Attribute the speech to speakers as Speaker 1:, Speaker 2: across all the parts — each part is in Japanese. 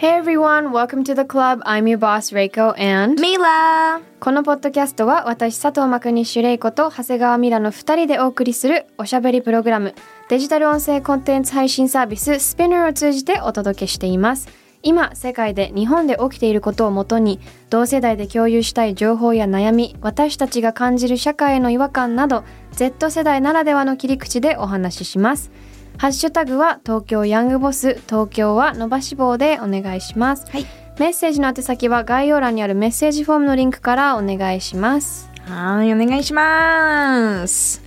Speaker 1: Hey everyone, welcome to the club. I'm your boss Reiko and
Speaker 2: ミラ
Speaker 1: このポッドキャストは私佐藤真国シュレイコと長谷川ミラの2人でお送りするおしゃべりプログラムデジタル音声コンテンツ配信サービス Spinner を通じてお届けしています。今世界で日本で起きていることをもとに同世代で共有したい情報や悩み私たちが感じる社会への違和感など Z 世代ならではの切り口でお話ししますハッシュタグは東京ヤングボス東京は伸ばし棒でお願いします、
Speaker 2: はい。
Speaker 1: メッセージの宛先は概要欄にあるメッセージフォームのリンクからお願いします。
Speaker 2: はいお願いします。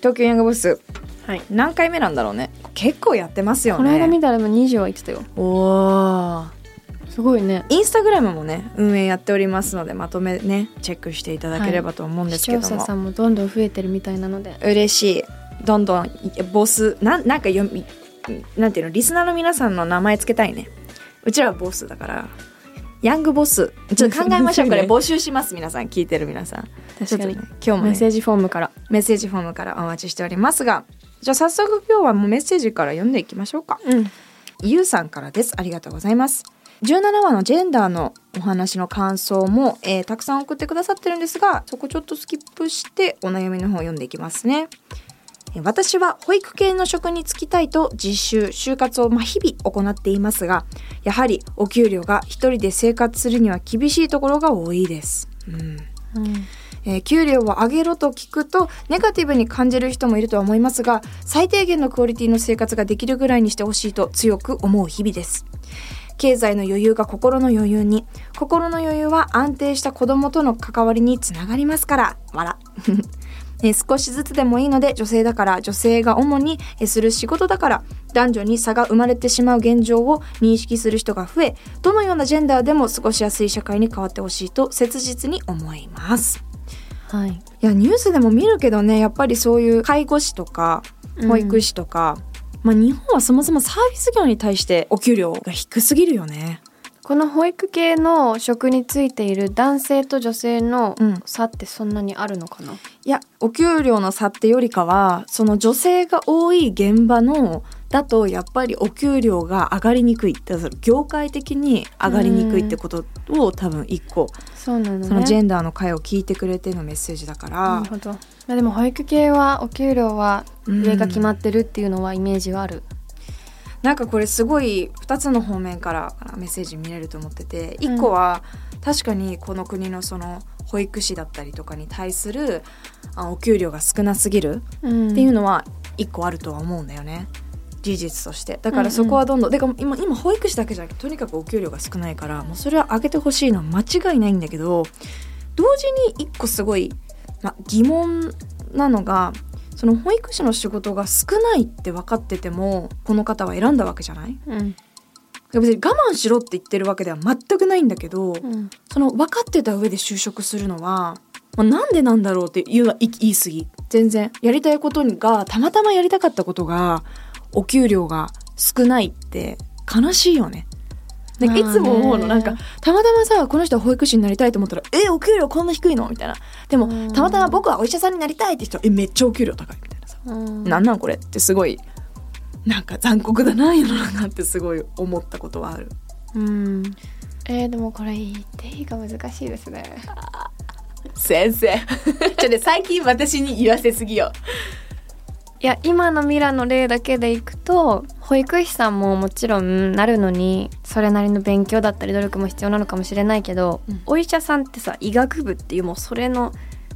Speaker 2: 東京ヤングボス。
Speaker 1: はい。
Speaker 2: 何回目なんだろうね。結構やってますよね。
Speaker 1: この間見たらもう20は言ってたよ。
Speaker 2: おー。
Speaker 1: すごいね。
Speaker 2: インスタグラムもね運営やっておりますのでまとめねチェックしていただければと思うんです
Speaker 1: 視聴
Speaker 2: けども、
Speaker 1: 者さんもどんどん増えてるみたいなので。
Speaker 2: 嬉しいどんどんボスなんなんか読みなんていうのリスナーの皆さんの名前つけたいね。うちらはボスだからヤングボス。ちょっと考えましょうこれ募集します皆さん。聞いてる皆さん。
Speaker 1: 確かに。
Speaker 2: ね今日も、ね、
Speaker 1: メッセージフォームから。
Speaker 2: メッセージフォームからお待ちしておりますがじゃあ早速今日はもうメッセージから読んでいきましょうか。
Speaker 1: うん。
Speaker 2: ゆうさんからです。ありがとうございます。17話のジェンダーのお話の感想も、えーたくさん送ってくださってるんですがそこちょっとスキップしてお悩みの方を読んでいきますね。えー私は保育系の職に就きたいと実習就活をまあ日々行っていますがやはりお給料が一人で生活するには厳しいところが多いです、うん。えー給料を上げろと聞くとネガティブに感じる人もいるとは思いますが最低限のクオリティの生活ができるぐらいにしてほしいと強く思う日々です。経済の余裕が心の余裕に心の余裕は安定した子供との関わりにつながりますから笑えー少しずつでもいいので女性だから女性が主にえーする仕事だから男女に差が生まれてしまう現状を認識する人が増えどのようなジェンダーでも過ごしやすい社会に変わってほしいと切実に思います。
Speaker 1: はい。
Speaker 2: いやニュースでも見るけどねやっぱりそういう介護士とか保育士とか、まあ日本はそもそもサービス業に対してお給料が低すぎるよね。
Speaker 1: この保育系の職についている男性と女性の
Speaker 2: うん。
Speaker 1: 差ってそんなにあるのかな、
Speaker 2: いやお給料の差ってよりかはその女性が多い現場のだとやっぱりお給料が上がりにくい業界的に上がりにくいってことを多分一個
Speaker 1: そうなのね。
Speaker 2: そのジェンダーの会を聞いてくれてのメッセージだから。
Speaker 1: なるほど。まあでも保育系はお給料は上が決まってるっていうのはイメージがある、
Speaker 2: なんかこれすごい2つの方面からメッセージ見れると思ってて1個は確かにこの国のその保育士だったりとかに対するあお給料が少なすぎる
Speaker 1: うん。
Speaker 2: っていうのは1個あるとは思うんだよね。事実として。だからそこはどんどん、でか今今保育士だけじゃなくてとにかくお給料が少ないからもうそれは上げてほしいのは間違いないんだけど同時に1個すごい、ま、疑問なのがその保育士の仕事が少ないって分かっててもこの方は選んだわけじゃない？
Speaker 1: うん。
Speaker 2: 別に我慢しろって言ってるわけでは全くないんだけど、
Speaker 1: うん。
Speaker 2: その分かってた上で就職するのは、まあ、なんでなんだろうっていうのは言い言い過ぎ。全然。やりたいことがたまたまやりたかったことがお給料が少ないって悲しいよね。いつも思うのなんかたまたまさこの人は保育士になりたいと思ったら「えお給料こんな低いの?」みたいな。でも
Speaker 1: うん。
Speaker 2: たまたま僕はお医者さんになりたいって人は「えめっちゃお給料高い」みたいなさ。
Speaker 1: うん。
Speaker 2: なんなんこれってすごいなんか残酷だな世の中ってすごい思ったことはある。
Speaker 1: うん。えー、でもこれ言っていいか難しいですね。
Speaker 2: 先生。ちょっと最近私に言わせすぎよ
Speaker 1: いや今のミラの例だけでいくと保育士さんももちろんなるのにそれなりの勉強だったり努力も必要なのかもしれないけど、
Speaker 2: うん。
Speaker 1: お医者さんってさ医学部っていうもうそれの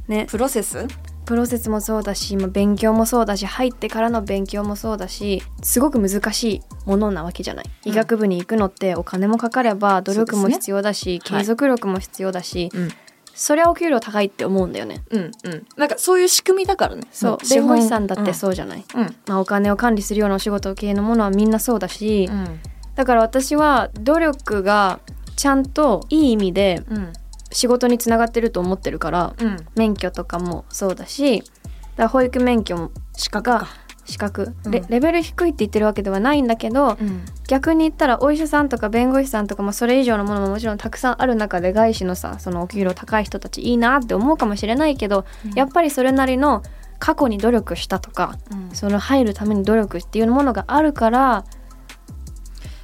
Speaker 1: ね
Speaker 2: プロセス？
Speaker 1: プロセスもそうだしまあ勉強もそうだし入ってからの勉強もそうだしすごく難しいものなわけじゃない、
Speaker 2: うん。
Speaker 1: 医学部に行くのってお金もかかれば努力も必要だし、
Speaker 2: はい。
Speaker 1: 継続力も必要だし、
Speaker 2: うん
Speaker 1: そりゃお給料高いって思うんだよね。
Speaker 2: うんうん。なんかそういう仕組みだからね。
Speaker 1: そう。弁護士さんだってそうじゃない、
Speaker 2: うん。
Speaker 1: まあ、お金を管理するようなお仕事系のものはみんなそうだし、
Speaker 2: うん。
Speaker 1: だから私は努力がちゃんといい意味で
Speaker 2: うん。
Speaker 1: 仕事につながってると思ってるから
Speaker 2: うん。
Speaker 1: 免許とかもそうだしだから保育免許も
Speaker 2: 資格か
Speaker 1: 資格。
Speaker 2: うん。
Speaker 1: レレベル低いって言ってるわけではないんだけど
Speaker 2: うん。
Speaker 1: 逆に言ったらお医者さんとか弁護士さんとかもそれ以上のものももちろんたくさんある中で外資のさそのお給料高い人たちいいなって思うかもしれないけど、
Speaker 2: うん。
Speaker 1: やっぱりそれなりの過去に努力したとか
Speaker 2: うん。
Speaker 1: その入るために努力っていうものがあるから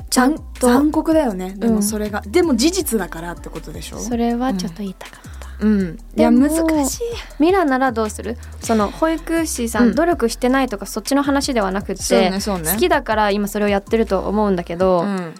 Speaker 1: ちゃん
Speaker 2: 残
Speaker 1: と
Speaker 2: 残酷だよね。で
Speaker 1: うん
Speaker 2: もそれが、でも事実だからってことでしょ？
Speaker 1: それはちょっと言いたかった。
Speaker 2: うん。いや難しい。
Speaker 1: ミラならどうする？その保育士さん、
Speaker 2: うん。
Speaker 1: 努力してないとかそっちの話ではなくて、
Speaker 2: ねね。
Speaker 1: 好きだから今それをやってると思うんだけど、
Speaker 2: うん。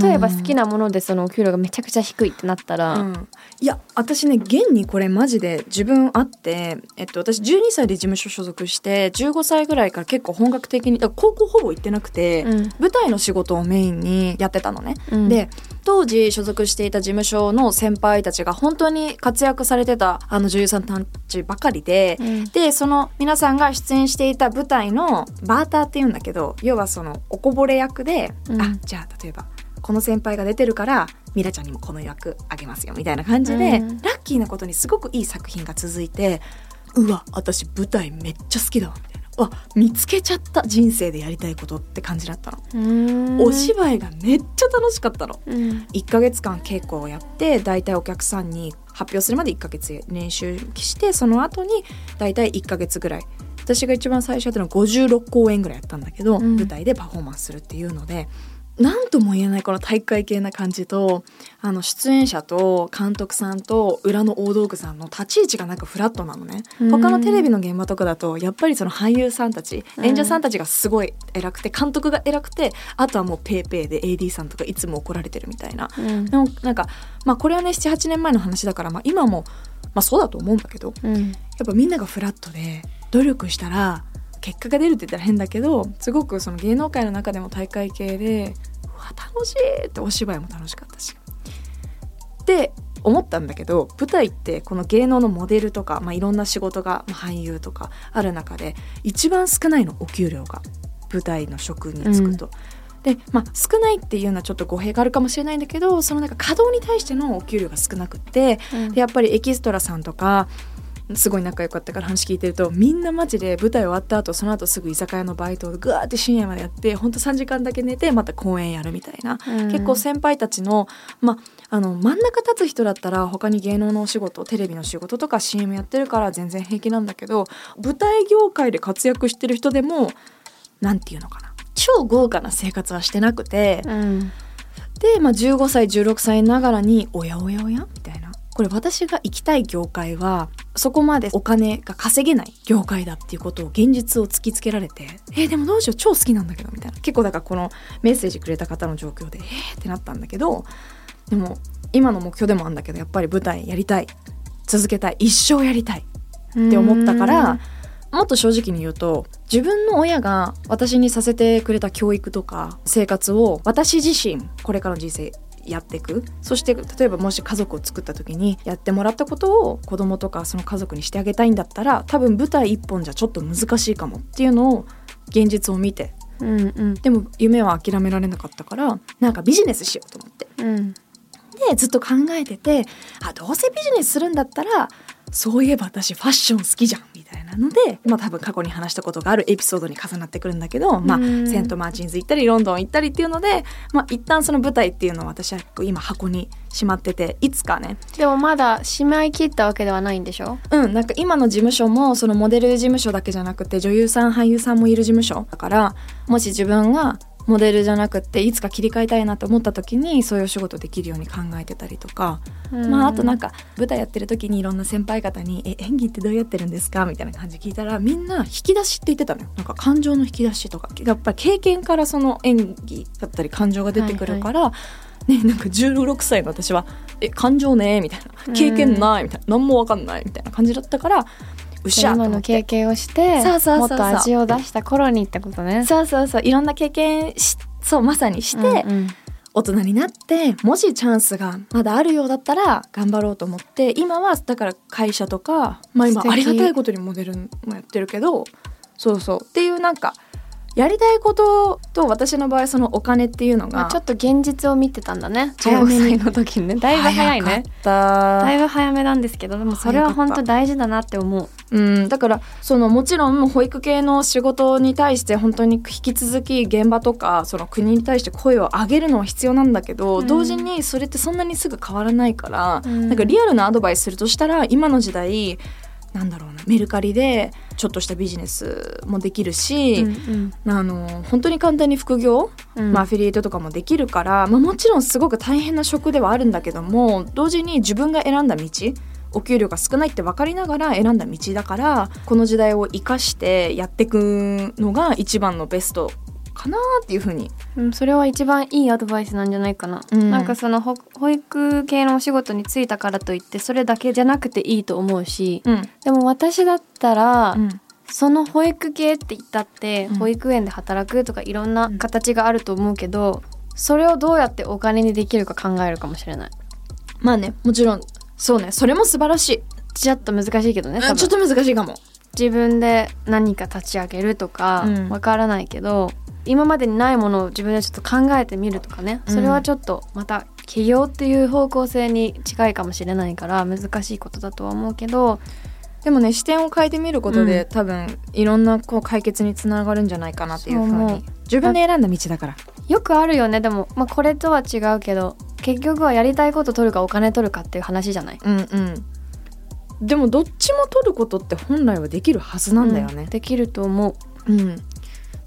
Speaker 1: 例えば好きなものでそのお給料がめちゃくちゃ低いってなったら、
Speaker 2: うん、いや私ね現にこれマジで自分あって、えっと、私12歳で事務所所属して15歳ぐらいから結構本格的に高校ほぼ行ってなくて、
Speaker 1: うん。
Speaker 2: 舞台の仕事をメインにやってたのね。
Speaker 1: うん。
Speaker 2: で当時所属していた事務所の先輩たちが本当に活躍されてたあの女優さんたちばかりで、
Speaker 1: うん。
Speaker 2: でその皆さんが出演していた舞台のバーターっていうんだけど要はそのおこぼれ役で、
Speaker 1: うん。
Speaker 2: あじゃあ例えばこの先輩が出てるからミラちゃんにもこの役あげますよみたいな感じで、
Speaker 1: うん。
Speaker 2: ラッキーなことにすごくいい作品が続いてうわ私舞台めっちゃ好きだわみたいな。あ見つけちゃった人生でやりたいことって感じだったの、
Speaker 1: うん。
Speaker 2: お芝居がめっちゃ楽しかったの。
Speaker 1: うん。
Speaker 2: 1ヶ月間稽古をやって大体お客さんに発表するまで1ヶ月練習してその後に大体1ヶ月ぐらい。私が一番最初やったのは56公演ぐらいやったんだけど、
Speaker 1: うん。
Speaker 2: 舞台でパフォーマンスするっていうので何とも言えないこの体育会系な感じとあの出演者と監督さんと裏の大道具さんの立ち位置がなんかフラットなのね。
Speaker 1: うん。
Speaker 2: 他のテレビの現場とかだとやっぱりその俳優さんたち
Speaker 1: うん。
Speaker 2: 演者さんたちがすごい偉くて監督が偉くてあとはもうペーペーで AD さんとかいつも怒られてるみたいな。
Speaker 1: うん。
Speaker 2: でもなんかまあこれはね78年前の話だから、まあ、今も、まあ、そうだと思うんだけど
Speaker 1: うん。
Speaker 2: やっぱみんながフラットで努力したら結果が出るって言ったら変だけどすごくその芸能界の中でも大会系でうわ楽しいってお芝居も楽しかったし。って思ったんだけど舞台ってこの芸能のモデルとか、まあ、いろんな仕事が、まあ、俳優とかある中で一番少ないのお給料が舞台の職に就くと。でまあ、少ないっていうのはちょっと語弊があるかもしれないんだけどそのなんか稼働に対してのお給料が少なくって
Speaker 1: うん。
Speaker 2: でやっぱりエキストラさんとかすごい仲良かったから話聞いてるとみんなマジで舞台終わった後その後すぐ居酒屋のバイトをグワーって深夜までやってほんと3時間だけ寝てまた公演やるみたいな、
Speaker 1: うん。
Speaker 2: 結構先輩たちの,、まあ、あの真ん中立つ人だったら他に芸能のお仕事テレビの仕事とか CM やってるから全然平気なんだけど舞台業界で活躍してる人でもなんていうのかな。超豪華な生活はしてなくて、
Speaker 1: うん。
Speaker 2: で、まあ、15歳16歳ながらにおやおやおやみたいなこれ私が行きたい業界はそこまでお金が稼げない業界だっていうことを現実を突きつけられてえーでもどうしよう超好きなんだけどみたいな。結構だからこのメッセージくれた方の状況でえーってなったんだけどでも今の目標でもあるんだけどやっぱり舞台やりたい。続けたい。一生やりたい。って思ったから、もっと正直に言うと自分の親が私にさせてくれた教育とか生活を私自身これからの人生やっていく。そして例えばもし家族を作った時にやってもらったことを子供とかその家族にしてあげたいんだったら多分舞台一本じゃちょっと難しいかもっていうのを現実を見て。
Speaker 1: うんうん。
Speaker 2: でも夢は諦められなかったからなんかビジネスしようと思って。
Speaker 1: うん。
Speaker 2: でずっと考えててあどうせビジネスするんだったらそういえば私ファッション好きじゃん。みたいなのでまあ多分過去に話したことがあるエピソードに重なってくるんだけど、まあ、
Speaker 1: うん
Speaker 2: セントマーチンズ行ったりロンドン行ったりっていうので、まあ、一旦その舞台っていうのは私は今箱にしまってていつかね。
Speaker 1: でもまだしまい切ったわけではないんでしょ？
Speaker 2: うんなんか今の事務所もそのモデル事務所だけじゃなくて女優さん俳優さんもいる事務所だからもし自分がモデルじゃなくていつか切り替えたいなと思った時にそういうお仕事できるように考えてたりとか。まあ、あとなん
Speaker 1: か
Speaker 2: か舞台やってる時にいろんな先輩方に「え演技ってどうやってるんですか?」みたいな感じ聞いたらみんな引き出しって言ってたのよ。なんか感情の引き出しとか。やっぱり経験からその演技だったり感情が出てくるから、ねなんか16歳の私は「え感情ね」みたいな「経験ない」みたいな「何もわかんない」みたいな感じだったからうっしゃと
Speaker 1: 今の経験をしてもっと味を出した頃にってことね。
Speaker 2: そうそうそう。いろんな経験しそうまさにして、
Speaker 1: うんうん。
Speaker 2: 大人になってもしチャンスがまだあるようだったら頑張ろうと思って今はだから会社とか、まあ、今ありがたいことにモデルもやってるけどそうそう。っていうなんかやりたいことと私の場合そのお金っていうのが
Speaker 1: まあちょっと現実を見てたんだね。
Speaker 2: 早めに
Speaker 1: 15歳の時にね。だいぶ早いねだいぶ早めなんですけどでもそれは本当大事だなって思う。
Speaker 2: うん、だからそのもちろん保育系の仕事に対して本当に引き続き現場とかその国に対して声を上げるのは必要なんだけど、
Speaker 1: うん。
Speaker 2: 同時にそれってそんなにすぐ変わらないから、
Speaker 1: うん。
Speaker 2: なんかリアルなアドバイスするとしたら今の時代なんだろうなメルカリでちょっとしたビジネスもできるし、
Speaker 1: うん
Speaker 2: あの本当に簡単に副業、
Speaker 1: うん。
Speaker 2: まあ、アフィリエイトとかもできるから、まあ、もちろんすごく大変な職ではあるんだけども同時に自分が選んだ道お給料が少ないって分かりながら選んだ道だからこの時代を生かしてやっていくのが一番のベストかなっていうふうに。
Speaker 1: うん、それは一番いいアドバイスなんじゃないかな、
Speaker 2: うん。
Speaker 1: なんかそのほ保育系のお仕事に就いたからといってそれだけじゃなくていいと思うし、
Speaker 2: うん。
Speaker 1: でも私だったら、
Speaker 2: うん。
Speaker 1: その保育系って言ったって、
Speaker 2: うん。
Speaker 1: 保育園で働くとかいろんな形があると思うけど、それをどうやってお金にできるか考えるかもしれない。
Speaker 2: まあねもちろん。そうねそれも素晴らしい、
Speaker 1: ちょっと難しいけどね
Speaker 2: ちょっと難しいかも
Speaker 1: 自分で何か立ち上げるとか
Speaker 2: うん。
Speaker 1: わからないけど、今までにないものを自分でちょっと考えてみるとかね。それはちょっとまた起業っていう方向性に近いかもしれないから難しいことだとは思うけど。
Speaker 2: でもね視点を変えてみることで、
Speaker 1: うん。
Speaker 2: 多分いろんなこう解決につながるんじゃないかなっていうふ
Speaker 1: う
Speaker 2: に。自分で選んだ道だから。
Speaker 1: よくあるよね。でも、まあ、これとは違うけど結局はやりたいこと取るかお金取るかっていう話じゃない？
Speaker 2: うんうんでもどっちも取ることって本来はできるはずなんだよね。
Speaker 1: うん、できると思う。
Speaker 2: うん。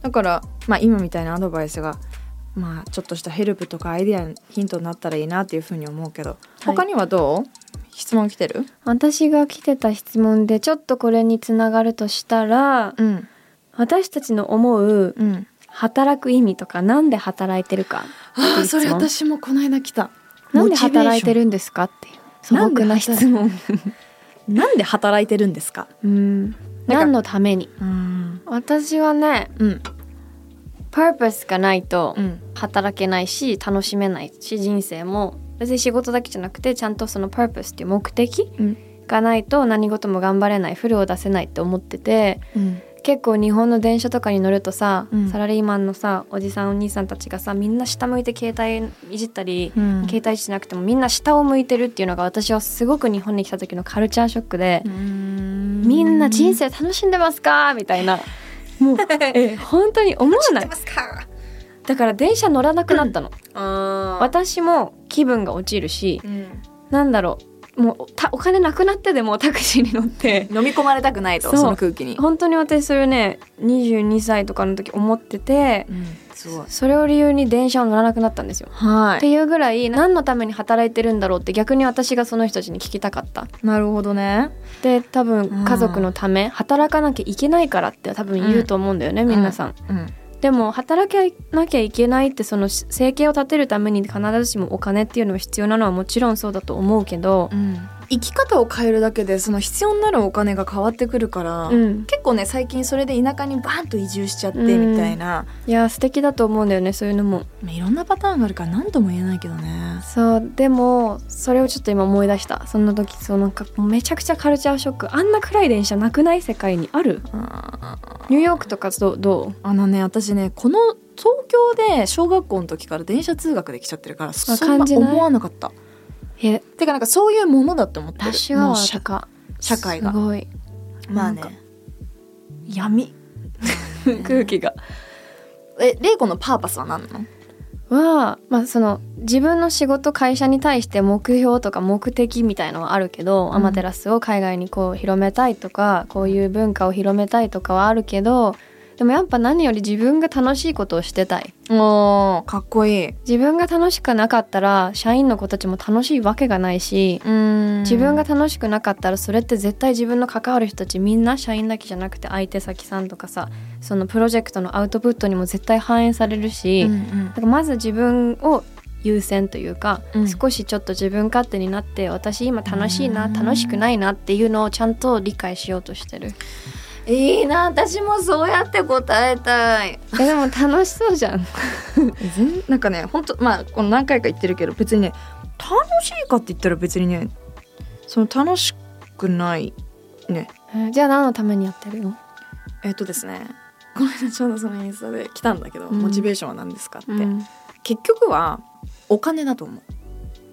Speaker 2: だからまあ今みたいなアドバイスがまあちょっとしたヘルプとかアイデアヒントになったらいいなっていうふうに思うけど、他にはどう？質問来てる？
Speaker 1: 私が来てた質問でちょっとこれにつながるとしたら
Speaker 2: うん。
Speaker 1: 私たちの思う
Speaker 2: うん。
Speaker 1: 働く意味とかなんで働いてるか。
Speaker 2: ああそれ私もこの間来た。
Speaker 1: なんで働いて
Speaker 2: る
Speaker 1: るんですかっていう素朴な質問
Speaker 2: なんで働いてるんですか？
Speaker 1: うん。何のために？
Speaker 2: うん。
Speaker 1: 私はね
Speaker 2: うん。
Speaker 1: パーパスがないと
Speaker 2: うん。
Speaker 1: 働けないし楽しめないし人生も別に仕事だけじゃなくてちゃんとそのパーパスっていう目的
Speaker 2: うん。
Speaker 1: がないと何事も頑張れないフルを出せないって思ってて
Speaker 2: うん
Speaker 1: 結構日本の電車とかに乗るとさ、
Speaker 2: うん。
Speaker 1: サラリーマンのさおじさんお兄さんたちがさみんな下向いて携帯いじったり、
Speaker 2: うん。
Speaker 1: 携帯しなくてもみんな下を向いてるっていうのが私はすごく日本に来た時のカルチャーショックで、みんな人生楽しんでますか？みたいな。もう え本当に思わない？
Speaker 2: ますか？
Speaker 1: だから電車乗らなくなったの、
Speaker 2: あ
Speaker 1: 私も気分が落ちるし
Speaker 2: うん。
Speaker 1: なんだろうもうたお金なくなってでもタクシーに乗って。
Speaker 2: 飲み込まれたくないと
Speaker 1: そ
Speaker 2: の空気に。
Speaker 1: 本当に私それね22歳とかの時思ってて
Speaker 2: うんすごい。
Speaker 1: それを理由に電車を乗らなくなったんですよ。
Speaker 2: は
Speaker 1: っていうぐらい何のために働いてるんだろうって逆に私がその人たちに聞きたかった。
Speaker 2: なるほどね。
Speaker 1: で多分
Speaker 2: うん。
Speaker 1: 家族のため働かなきゃいけないからって多分言うと思うんだよね、皆さん。
Speaker 2: うん
Speaker 1: でも働けなきゃいけないってその生計を立てるために必ずしもお金っていうのは必要なのはもちろんそうだと思うけど、
Speaker 2: 生き方を変えるだけでその必要になるお金が変わってくるから、
Speaker 1: うん、
Speaker 2: 結構ね最近それで田舎にバーンと移住しちゃって
Speaker 1: うん
Speaker 2: みたいな、
Speaker 1: いや素敵だと思うんだよねそういうのも。
Speaker 2: まあいろんなパターンがあるから何とも言えないけどね。
Speaker 1: そうでもそれをちょっと今思い出した。その時そうなんかめちゃくちゃカルチャーショック。あんな暗い電車なくない世界にある？ニューヨークとかどど
Speaker 2: あのね私ねこの東京で小学校の時から電車通学で来ちゃってるからそんな思わなかった。
Speaker 1: うえ
Speaker 2: てかなんかそういうものだって思ってる。
Speaker 1: ラッシュアワ
Speaker 2: もう社社会が。
Speaker 1: すごい。
Speaker 2: まあね。闇。
Speaker 1: 空気が。
Speaker 2: え玲子のパーパスは何なの？
Speaker 1: は、まあ、その自分の仕事会社に対して目標とか目的みたいのはあるけど、
Speaker 2: ん。
Speaker 1: アマテラスを海外にこう広めたいとかこういう文化を広めたいとかはあるけどでもやっぱ何より自分が楽しいことをしてたい。
Speaker 2: おーかっこいい。
Speaker 1: 自分が楽しくなかったら社員の子たちも楽しいわけがないし
Speaker 2: うん。
Speaker 1: 自分が楽しくなかったらそれって絶対自分の関わる人たちみんな社員だけじゃなくて相手先さんとかさそのプロジェクトのアウトプットにも絶対反映されるし、
Speaker 2: うんうん。
Speaker 1: だからまず自分を優先というか、
Speaker 2: うん。
Speaker 1: 少しちょっと自分勝手になって私今楽しいな
Speaker 2: うん
Speaker 1: 楽しくないなっていうのをちゃんと理解しようとしてる
Speaker 2: いいな私もそうやって答えたい。
Speaker 1: えでも楽しそうじゃん。
Speaker 2: 全なんかね本当まあこの何回か言ってるけど別にね楽しいかって言ったら別にねその楽しくないね。
Speaker 1: えじゃあ何のためにやってるの？
Speaker 2: えっ、とですねこの間ちょうどそのインスタで来たんだけど、
Speaker 1: うん。
Speaker 2: モチベーションは何ですかって、
Speaker 1: うん。
Speaker 2: 結局はお金だと思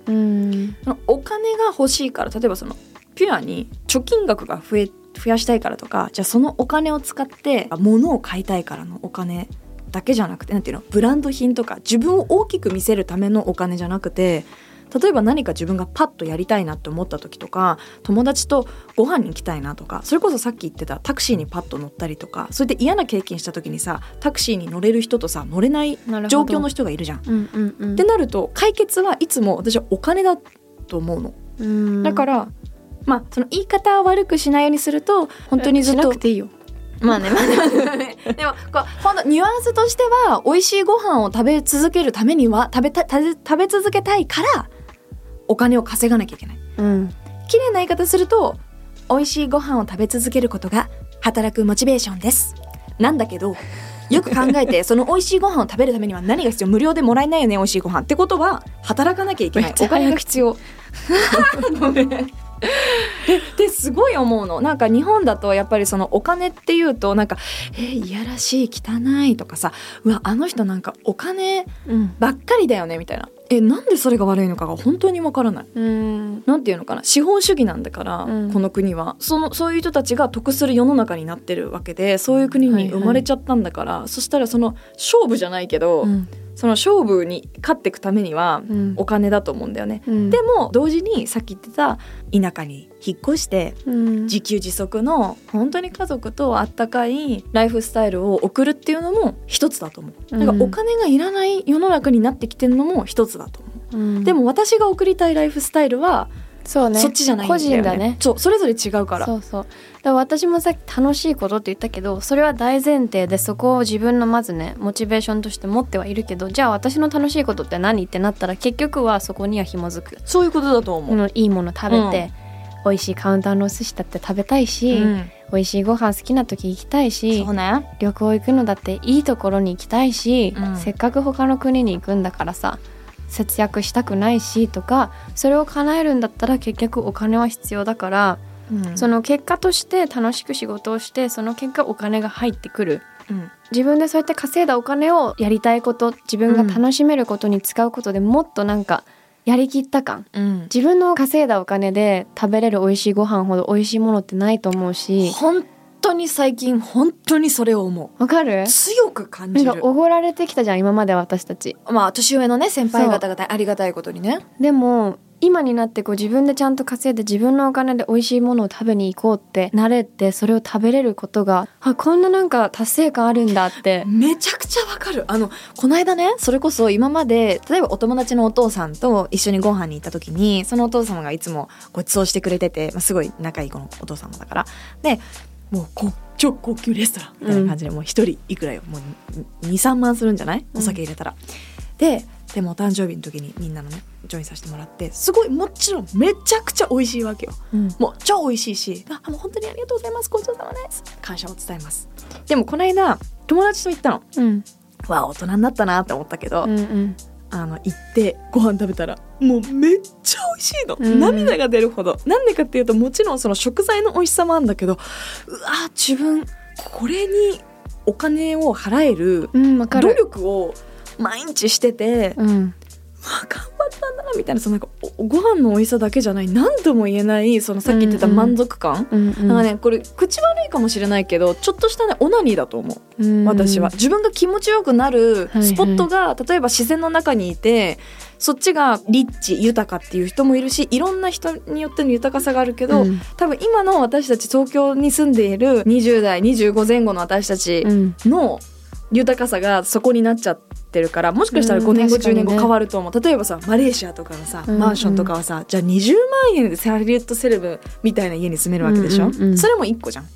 Speaker 2: う。
Speaker 1: うん。
Speaker 2: そのお金が欲しいから例えばそのピュアに貯金額が増え増やしたいからとかじゃあそのお金を使って物を買いたいからのお金だけじゃなくてなんていうのブランド品とか自分を大きく見せるためのお金じゃなくて例えば何か自分がパッとやりたいなって思った時とか友達とご飯に行きたいなとかそれこそさっき言ってたタクシーにパッと乗ったりとかそれで嫌な経験した時にさタクシーに乗れる人とさ乗れない状況の人がいるじゃん。
Speaker 1: うんうんうん
Speaker 2: ってなると解決はいつも私はお金だと思うの。
Speaker 1: うん
Speaker 2: だから、まあその言い方を悪くしないようにすると本当にずっと
Speaker 1: しなくていいよ。
Speaker 2: まあねまあね でもこうほんとニュアンスとしては美味しいご飯を食べ続けるためには食べた食べ食べ続けたいからお金を稼がなきゃいけない。
Speaker 1: うん。
Speaker 2: 綺麗な言い方すると美味しいご飯を食べ続けることが働くモチベーションです。なんだけどよく考えて その美味しいご飯を食べるためには何が必要？無料でもらえないよね美味しいご飯ってことは働かなきゃいけない。お金が必要。ごめんでですごい思うの。なんか日本だとやっぱりそのお金っていうとなんか「えーいやらしい汚い」とかさ「うわあの人なんかお金
Speaker 1: うん。
Speaker 2: ばっかりだよね」みたいな「えなんでそれが悪いのかが本当にわからない」
Speaker 1: うん。
Speaker 2: なんていうのかな。資本主義なんだから、
Speaker 1: うん。
Speaker 2: この国は。そのそういう人たちが得する世の中になってるわけでそういう国に生まれちゃったんだから、そしたらその勝負じゃないけど、
Speaker 1: うん
Speaker 2: その勝負に勝っていくためには
Speaker 1: うん
Speaker 2: お金だと思うんだよね。
Speaker 1: うん
Speaker 2: でも同時にさっき言ってた田舎に引っ越して
Speaker 1: うん
Speaker 2: 自給自足の本当に家族とあったかいライフスタイルを送るっていうのも一つだと思う。だからお金がいらない世の中になってきてるのも一つだと思う。
Speaker 1: うん
Speaker 2: でも私が送りたいライフスタイルは
Speaker 1: そうね
Speaker 2: そっちじゃないんだよね。
Speaker 1: 個人だね
Speaker 2: そうそれぞれ違うから。
Speaker 1: そうそうだから私もさっき楽しいことって言ったけどそれは大前提でそこを自分のまずねモチベーションとして持ってはいるけどじゃあ私の楽しいことって何ってなったら結局はそこには紐づく
Speaker 2: そういうことだと思う。
Speaker 1: いいもの食べて、美味しいカウンターのお寿司だって食べたいし、
Speaker 2: うん
Speaker 1: 美味しいご飯好きな時行きたいし
Speaker 2: そうね。
Speaker 1: 旅行行くのだっていいところに行きたいし、
Speaker 2: うん
Speaker 1: せっかく他の国に行くんだからさ節約したくないしとかそれを叶えるんだったら結局お金は必要だから、
Speaker 2: うん。
Speaker 1: その結果として楽しく仕事をしてその結果お金が入ってくる。
Speaker 2: うん。
Speaker 1: 自分でそうやって稼いだお金をやりたいこと自分が楽しめることに使うことでもっとなんかやりきった感。
Speaker 2: うん。
Speaker 1: 自分の稼いだお金で食べれる美味しいご飯ほど美味しいものってないと思うし
Speaker 2: 本当に最近本当にそれを思
Speaker 1: わかる？
Speaker 2: う。強く感
Speaker 1: なん
Speaker 2: じる。
Speaker 1: かおごられてきたじゃん今まで私たち
Speaker 2: まあ年上のね先輩方々ありがたいことにね。
Speaker 1: でも今になってこう自分でちゃんと稼いで自分のお金で美味しいものを食べに行こうって慣れてそれを食べれることがあこんななんか達成感あるんだって
Speaker 2: めちゃくちゃわかる。あのこの間ねそれこそ今まで例えばお友達のお父さんと一緒にご飯に行った時にそのお父様がいつもご馳走してくれてて、まあ、すごい仲いいこのお父様だからでもうこ超高級レストランみたいな感じで、もう一人いくらよもう23万するんじゃない？お酒入れたら。ででもお誕生日の時にみんなのねジョインさせてもらってすごいもちろんめちゃくちゃ美味しいわけよ。
Speaker 1: うん
Speaker 2: もう超美味しいし、あ、もう本当にありがとうございます。ごちそうさまです。感謝を伝えます。でもこの間、友達と行ったの。
Speaker 1: うん
Speaker 2: わあ、大人になったなって思ったけど、
Speaker 1: うんうん
Speaker 2: あの、行ってご飯食べたら、もうめっちゃ美味しいの。
Speaker 1: うん
Speaker 2: 涙が出るほど。なんでかっていうと、もちろんその食材の美味しさもあるんだけど、うわあ、自分、これにお金を払える努力を毎日してて、
Speaker 1: うん
Speaker 2: わあ頑張ったんだなみたいなそのなんかおご飯の美味しさだけじゃない何とも言えないそのさっき言ってた満足感、
Speaker 1: うんうん
Speaker 2: なんかねこれ口悪いかもしれないけどちょっとしたねオナニーだと思う。
Speaker 1: うん
Speaker 2: 私は。自分が気持ちよくなる
Speaker 1: はいはい
Speaker 2: スポットが、例えば自然の中にいてそっちがリッチ豊かっていう人もいるしいろんな人によっての豊かさがあるけど、
Speaker 1: うん。
Speaker 2: 多分今の私たち東京に住んでいる20代25前後の私たち
Speaker 1: うん。
Speaker 2: の豊かさがそこになっちゃってるからもしかしたら
Speaker 1: うん
Speaker 2: 5年後10
Speaker 1: 確かにね。
Speaker 2: 年後変わると思う、例えばさマレーシアとかのさ
Speaker 1: うん
Speaker 2: マンションとかはさ、じゃあ20万円でサリウッドセレブみたいな家に住めるわけでしょ、
Speaker 1: うんうんうん
Speaker 2: それも一個じゃん、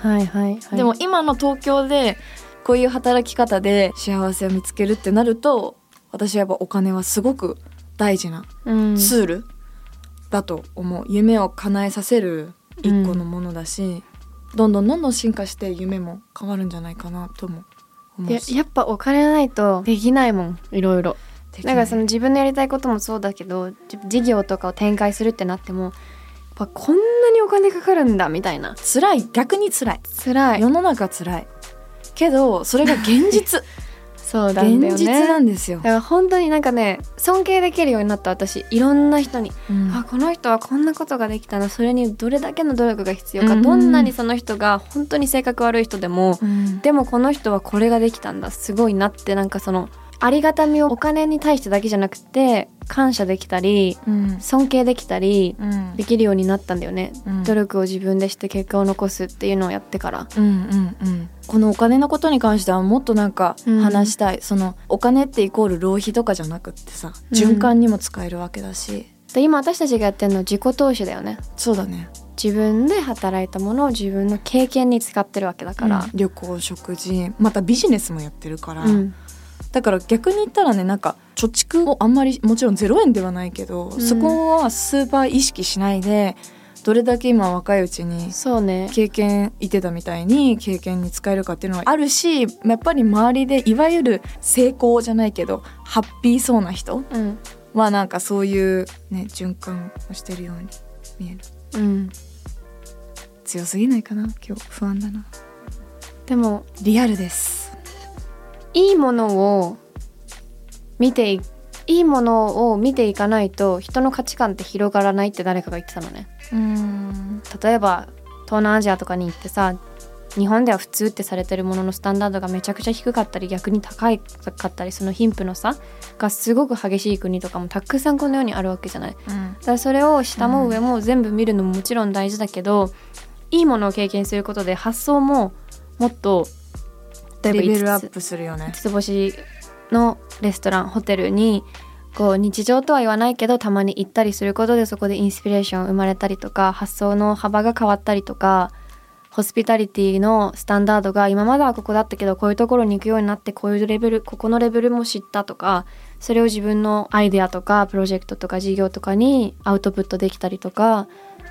Speaker 1: はいはいはい。
Speaker 2: でも今の東京でこういう働き方で幸せを見つけるってなると私はやっぱお金はすごく大事な
Speaker 1: うん。
Speaker 2: ツールだと思う、夢を叶えさせる一個のものだし、どんどんどんどん進化して夢も変わるんじゃないかなとも思う。し
Speaker 1: ややっぱお金ないとできないもん。いろいろ。だからその自分のやりたいこともそうだけどじ事業とかを展開するってなってもやっぱこんなにお金かかるんだみたいな。
Speaker 2: 辛い。逆に辛い。
Speaker 1: 辛い。
Speaker 2: 世の中辛い。けどそれが現実
Speaker 1: そうなんだよ
Speaker 2: 現実
Speaker 1: ね
Speaker 2: なんですよ。
Speaker 1: だ、から本当になんかね尊敬できるようになった私いろんな人に、
Speaker 2: うん。
Speaker 1: あこの人はこんなことができたなそれにどれだけの努力が必要か、
Speaker 2: うん。
Speaker 1: どんなにその人が本当に性格悪い人でも、
Speaker 2: うん。
Speaker 1: でもこの人はこれができたんだ。すごいなってなんかそのありがたみをお金に対してだけじゃなくて感謝できたり
Speaker 2: うん。
Speaker 1: 尊敬できたり
Speaker 2: うん。
Speaker 1: できるようになったんだよね、
Speaker 2: うん。
Speaker 1: 努力を自分でして結果を残すっていうのをやってから。
Speaker 2: うんうんうん。このお金のことに関してはもっとなんか
Speaker 1: うん。
Speaker 2: 話したい、そのお金ってイコール浪費とかじゃなくってさ
Speaker 1: うん。
Speaker 2: 循環にも使えるわけだし、
Speaker 1: で今私たちがやってるのは自己投資だよね。
Speaker 2: そうだね。
Speaker 1: 自分で働いたものを自分の経験に使ってるわけだから、
Speaker 2: うん。旅行食事またビジネスもやってるから、
Speaker 1: うん
Speaker 2: だから逆に言ったらねなんか貯蓄をあんまりもちろん0円ではないけど、
Speaker 1: ん。
Speaker 2: そこはスーパー意識しないでどれだけ今若いうちに
Speaker 1: そうね。
Speaker 2: 経験言ってたみたいに経験に使えるかっていうのはあるしやっぱり周りでいわゆる成功じゃないけどハッピーそうな人
Speaker 1: うん。
Speaker 2: はなんかそういうね循環をしてるように見える。
Speaker 1: うん。
Speaker 2: 強すぎないかな？今日不安だな。
Speaker 1: でも
Speaker 2: リアルです
Speaker 1: いいものを見ていいいものを見ていかないと人の価値観って広がらないって誰かが言ってたのね。
Speaker 2: うん
Speaker 1: 例えば東南アジアとかに行ってさ日本では普通ってされてるもののスタンダードがめちゃくちゃ低かったり逆に高いかったりその貧富の差がすごく激しい国とかもたくさんこの世にあるわけじゃない。
Speaker 2: うん。
Speaker 1: だからそれを下も上も全部見るのももちろん大事だけど、いいものを経験することで発想ももっと例えば
Speaker 2: レベルア
Speaker 1: 5つ
Speaker 2: ップするよね。
Speaker 1: つ星のレストランホテルにこう日常とは言わないけどたまに行ったりすることでそこでインスピレーション生まれたりとか発想の幅が変わったりとかホスピタリティのスタンダードが今まではここだったけどこういうところに行くようになってこういうレベルここのレベルも知ったとかそれを自分のアイデアとかプロジェクトとか事業とかにアウトプットできたりとか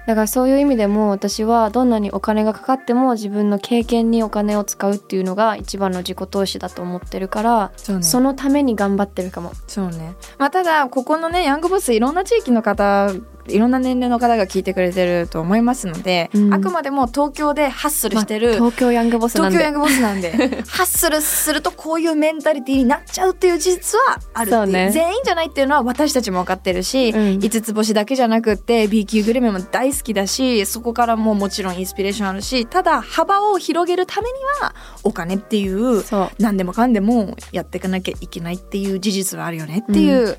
Speaker 1: だからそういう意味でも私はどんなにお金がかかっても自分の経験にお金を使うっていうのが一番の自己投資だと思ってるから
Speaker 2: ね
Speaker 1: そのために頑張ってるかも。
Speaker 2: そうねまあただここのねヤングボスいろんな地域の方いろんな年齢の方が聞いてくれてると思いますので、
Speaker 1: うん。
Speaker 2: あくまでも東京でハッスルしてる、
Speaker 1: まあ東京ヤングボスなんで。
Speaker 2: 東京ヤングボスなんで ハッスルするとこういうメンタリティになっちゃうっていう事実はあるっていう。
Speaker 1: ね。
Speaker 2: 全員じゃないっていうのは私たちも分かってるし、
Speaker 1: うん。
Speaker 2: 5つ星だけじゃなくって B 級グルメも大好きだしそこからももちろんインスピレーションあるしただ幅を広げるためにはお金っていう何でもかんでもやっていかなきゃいけないっていう事実はあるよねっていう、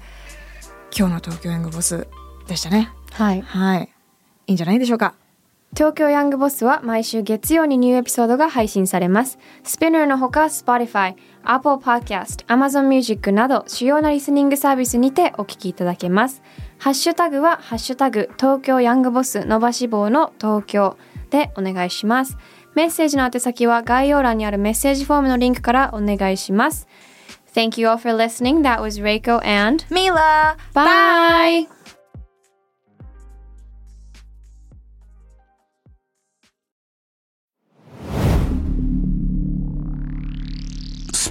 Speaker 2: 今日の東京ヤングボスでしたね
Speaker 1: はい
Speaker 2: はいいいんじゃないでしょうか
Speaker 1: 東京ヤングボスは毎週月曜にニューエピソードが配信されます。スピナーのほか Spotify、Apple Podcast、Amazon Music など主要なリスニングサービスにてお聞きいただけます。ハッシュタグはハッシュタグ東京ヤングボス伸ばし棒の東京でお願いします。メッセージの宛先は概要欄にあるメッセージフォームのリンクからお願いします。Thank you all for listening. That was Reiko and
Speaker 2: ミラー
Speaker 1: Bye!